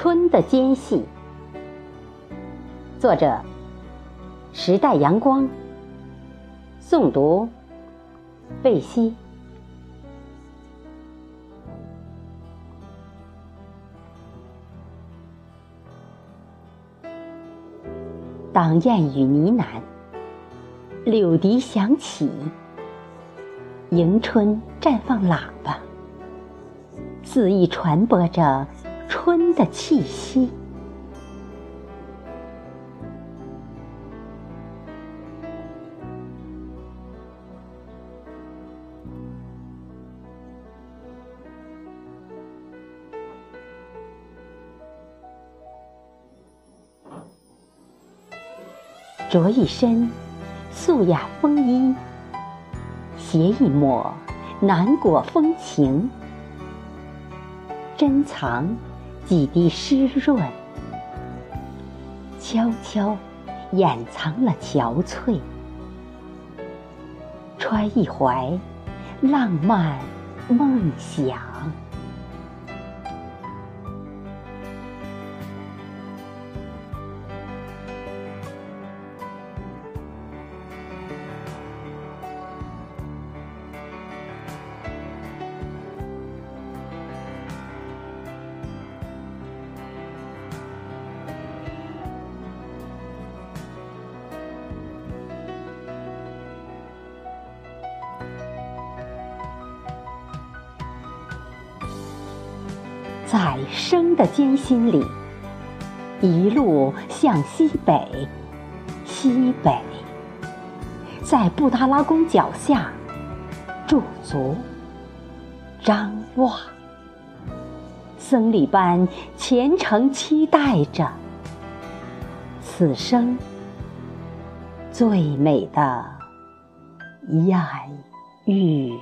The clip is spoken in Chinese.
春的间隙。作者：时代阳光。诵读：贝西。当燕语呢喃，柳笛响起，迎春绽放喇叭，肆意传播着春的气息。着一身素雅风衣，携一抹南国风情，珍藏几滴湿润，悄悄掩藏了憔悴，揣一怀浪漫梦想。在生的艰辛里，一路向西北，西北，在布达拉宫脚下驻足张望，僧侣般虔诚期待着此生最美的艳遇。